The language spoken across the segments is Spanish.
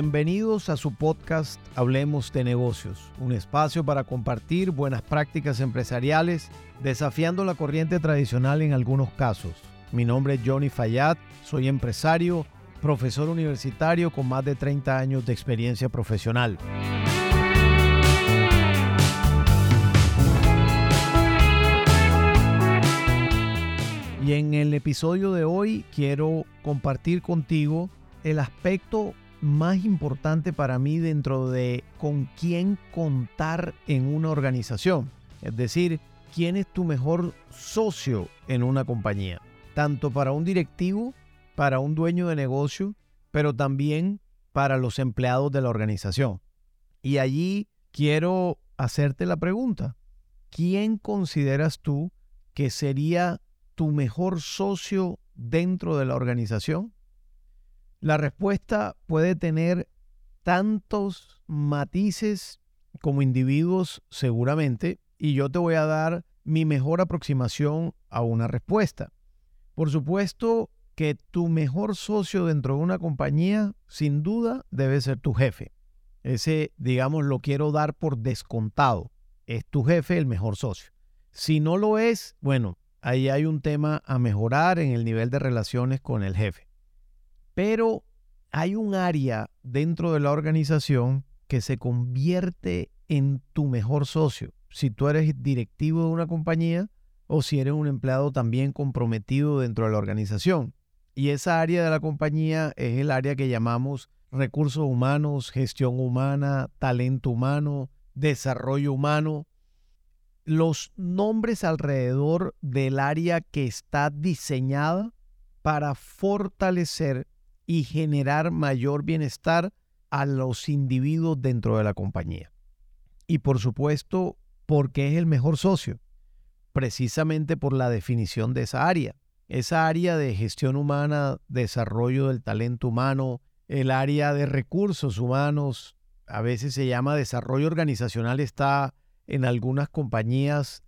Bienvenidos a su podcast Hablemos de negocios, un espacio para compartir buenas prácticas empresariales, desafiando la corriente tradicional en algunos casos. Mi nombre es Johnny Fayad, soy empresario, profesor universitario con más de 30 años de experiencia profesional. Y en el episodio de hoy quiero compartir contigo el aspecto más importante para mí dentro de con quién contar en una organización. Es decir, quién es tu mejor socio en una compañía. Tanto para un directivo, para un dueño de negocio, pero también para los empleados de la organización. Y allí quiero hacerte la pregunta. ¿Quién consideras tú que sería tu mejor socio dentro de la organización? La respuesta puede tener tantos matices como individuos seguramente y yo te voy a dar mi mejor aproximación a una respuesta. Por supuesto que tu mejor socio dentro de una compañía sin duda debe ser tu jefe. Ese, digamos, lo quiero dar por descontado. Es tu jefe el mejor socio. Si no lo es, bueno, ahí hay un tema a mejorar en el nivel de relaciones con el jefe. Pero hay un área dentro de la organización que se convierte en tu mejor socio. Si tú eres directivo de una compañía o si eres un empleado también comprometido dentro de la organización. Y esa área de la compañía es el área que llamamos recursos humanos, gestión humana, talento humano, desarrollo humano. Los nombres alrededor del área que está diseñada para fortalecer y generar mayor bienestar a los individuos dentro de la compañía. Y por supuesto, porque es el mejor socio, precisamente por la definición de esa área. Esa área de gestión humana, desarrollo del talento humano, el área de recursos humanos, a veces se llama desarrollo organizacional, está en algunas compañías,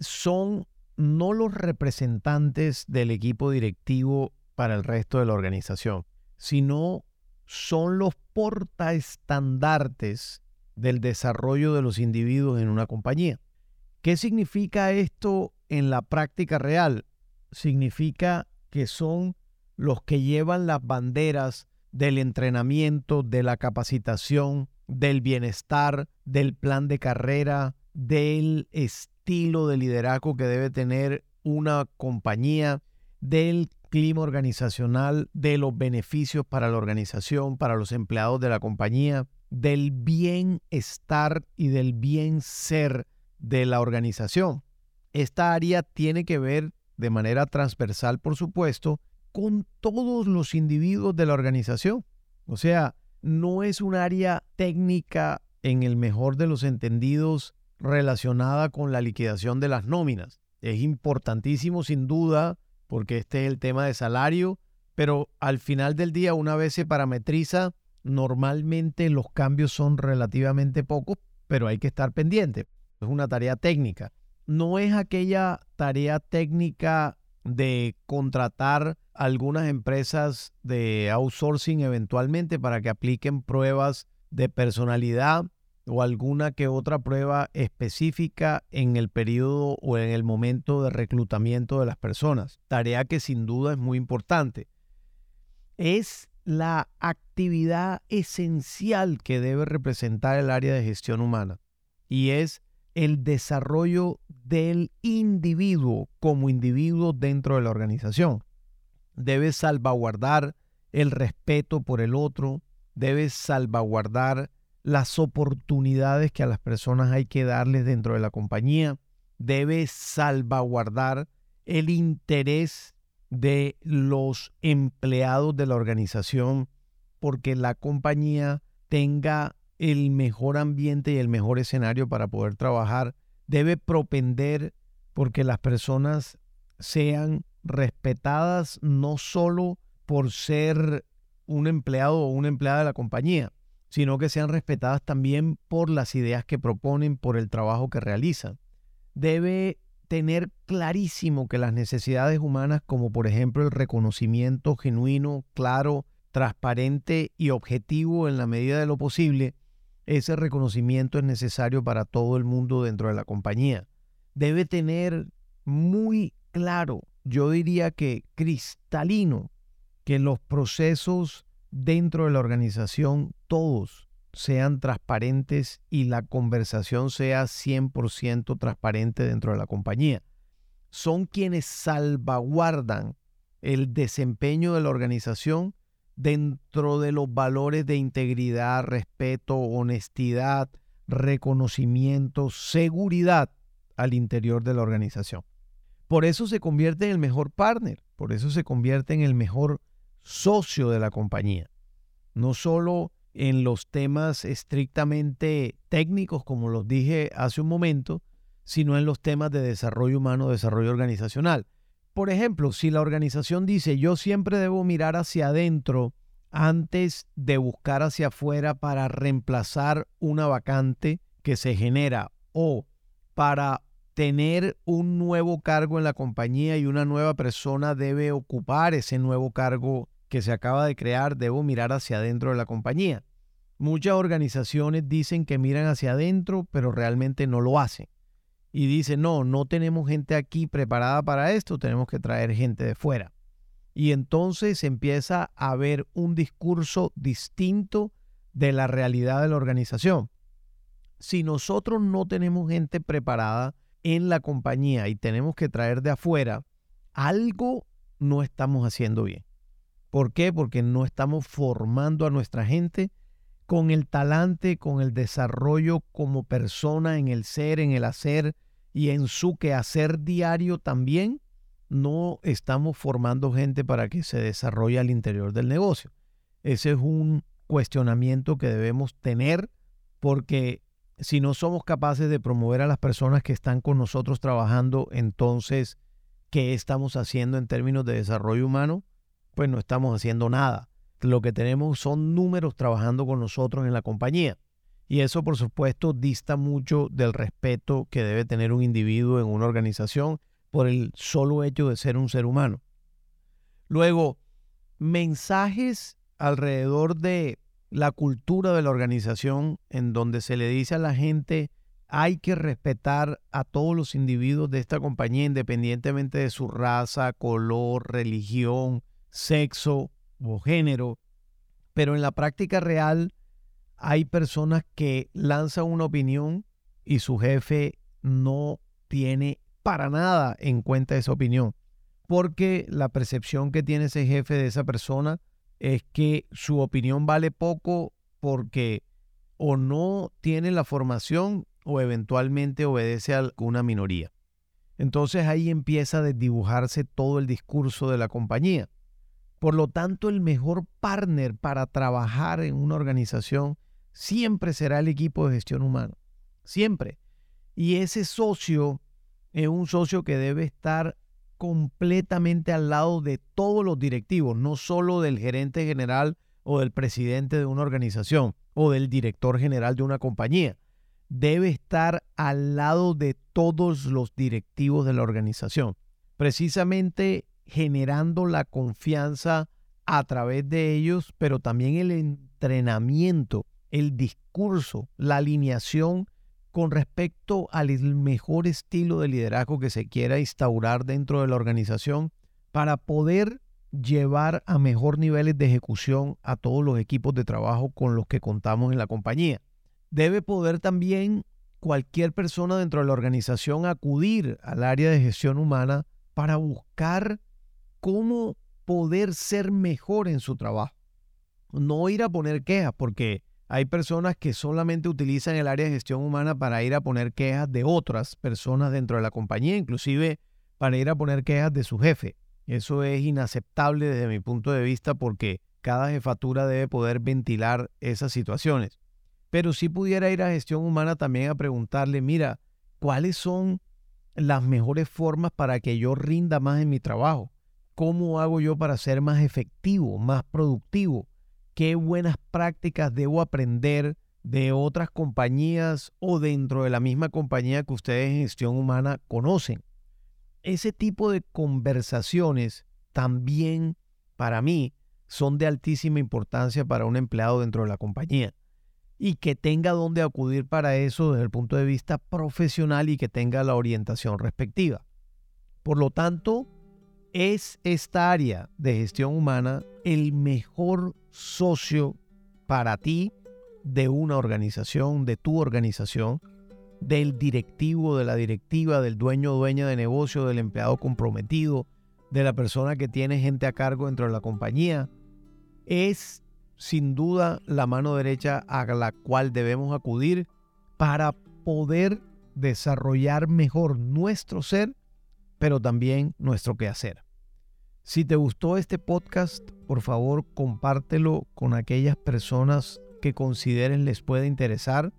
son no los representantes del equipo directivo para el resto de la organización, sino son los portaestandartes del desarrollo de los individuos en una compañía. ¿Qué significa esto en la práctica real? Significa que son los que llevan las banderas del entrenamiento, de la capacitación, del bienestar, del plan de carrera, del estilo de liderazgo que debe tener una compañía, del clima organizacional, de los beneficios para la organización, para los empleados de la compañía, del bienestar y del bien ser de la organización. Esta área tiene que ver de manera transversal, por supuesto, con todos los individuos de la organización. O sea, no es un área técnica en el mejor de los entendidos relacionada con la liquidación de las nóminas. Es importantísimo, sin duda, porque este es el tema de salario, pero al final del día, una vez se parametriza, normalmente los cambios son relativamente pocos, pero hay que estar pendiente. Es una tarea técnica. No es aquella tarea técnica de contratar algunas empresas de outsourcing eventualmente para que apliquen pruebas de personalidad o alguna que otra prueba específica en el periodo o en el momento de reclutamiento de las personas. Tarea que sin duda es muy importante. Es la actividad esencial que debe representar el área de gestión humana y es el desarrollo del individuo como individuo dentro de la organización. Debe salvaguardar el respeto por el otro, debe salvaguardar las oportunidades que a las personas hay que darles dentro de la compañía, debe salvaguardar el interés de los empleados de la organización porque la compañía tenga el mejor ambiente y el mejor escenario para poder trabajar. Debe propender porque las personas sean respetadas no solo por ser un empleado o una empleada de la compañía, sino que sean respetadas también por las ideas que proponen, por el trabajo que realizan. Debe tener clarísimo que las necesidades humanas, como por ejemplo el reconocimiento genuino, claro, transparente y objetivo en la medida de lo posible, ese reconocimiento es necesario para todo el mundo dentro de la compañía. Debe tener muy claro, yo diría que cristalino, que los procesos dentro de la organización, todos sean transparentes y la conversación sea 100% transparente dentro de la compañía. Son quienes salvaguardan el desempeño de la organización dentro de los valores de integridad, respeto, honestidad, reconocimiento, seguridad al interior de la organización. Por eso se convierte en el mejor partner, por eso se convierte en el mejor socio de la compañía. No solo en los temas estrictamente técnicos, como los dije hace un momento, sino en los temas de desarrollo humano, desarrollo organizacional. Por ejemplo, si la organización dice yo siempre debo mirar hacia adentro antes de buscar hacia afuera para reemplazar una vacante que se genera o para tener un nuevo cargo en la compañía y una nueva persona debe ocupar ese nuevo cargo que se acaba de crear, debo mirar hacia adentro de la compañía. Muchas organizaciones dicen que miran hacia adentro, pero realmente no lo hacen y dice, no, no tenemos gente aquí preparada para esto, tenemos que traer gente de fuera. Y entonces empieza a haber un discurso distinto de la realidad de la organización. Si nosotros no tenemos gente preparada en la compañía y tenemos que traer de afuera, algo no estamos haciendo bien. ¿Por qué? Porque no estamos formando a nuestra gente con el talante, con el desarrollo como persona en el ser, en el hacer, y en su quehacer diario también no estamos formando gente para que se desarrolle al interior del negocio. Ese es un cuestionamiento que debemos tener porque si no somos capaces de promover a las personas que están con nosotros trabajando, entonces, ¿qué estamos haciendo en términos de desarrollo humano? Pues no estamos haciendo nada. Lo que tenemos son números trabajando con nosotros en la compañía. Y eso, por supuesto, dista mucho del respeto que debe tener un individuo en una organización por el solo hecho de ser un ser humano. Luego, mensajes alrededor de la cultura de la organización en donde se le dice a la gente hay que respetar a todos los individuos de esta compañía independientemente de su raza, color, religión, sexo o género. Pero en la práctica real hay personas que lanzan una opinión y su jefe no tiene para nada en cuenta esa opinión, porque la percepción que tiene ese jefe de esa persona es que su opinión vale poco porque o no tiene la formación o eventualmente obedece a alguna minoría. Entonces ahí empieza a desdibujarse todo el discurso de la compañía. Por lo tanto, el mejor partner para trabajar en una organización siempre será el equipo de gestión humana. Siempre. Y ese socio es un socio que debe estar completamente al lado de todos los directivos, no solo del gerente general o del presidente de una organización o del director general de una compañía. Debe estar al lado de todos los directivos de la organización, precisamente generando la confianza a través de ellos, pero también el entrenamiento el discurso, la alineación con respecto al mejor estilo de liderazgo que se quiera instaurar dentro de la organización para poder llevar a mejor niveles de ejecución a todos los equipos de trabajo con los que contamos en la compañía. Debe poder también cualquier persona dentro de la organización acudir al área de gestión humana para buscar cómo poder ser mejor en su trabajo. No ir a poner quejas, porque hay personas que solamente utilizan el área de gestión humana para ir a poner quejas de otras personas dentro de la compañía, inclusive para ir a poner quejas de su jefe. Eso es inaceptable desde mi punto de vista porque cada jefatura debe poder ventilar esas situaciones. Pero si pudiera ir a gestión humana también a preguntarle, mira, ¿cuáles son las mejores formas para que yo rinda más en mi trabajo? ¿Cómo hago yo para ser más efectivo, más productivo? qué buenas prácticas debo aprender de otras compañías o dentro de la misma compañía que ustedes en gestión humana conocen. Ese tipo de conversaciones también para mí son de altísima importancia para un empleado dentro de la compañía y que tenga dónde acudir para eso desde el punto de vista profesional y que tenga la orientación respectiva. Por lo tanto, es esta área de gestión humana el mejor socio para ti de una organización, de tu organización, del directivo, de la directiva, del dueño o dueña de negocio, del empleado comprometido, de la persona que tiene gente a cargo dentro de la compañía. Es sin duda la mano derecha a la cual debemos acudir para poder desarrollar mejor nuestro ser, pero también nuestro quehacer. Si te gustó este podcast, por favor compártelo con aquellas personas que consideren les puede interesar.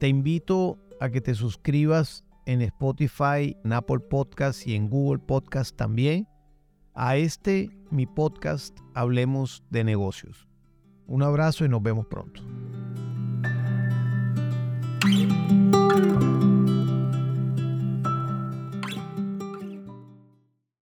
Te invito a que te suscribas en Spotify, en Apple Podcast y en Google Podcast también a este mi podcast Hablemos de negocios. Un abrazo y nos vemos pronto.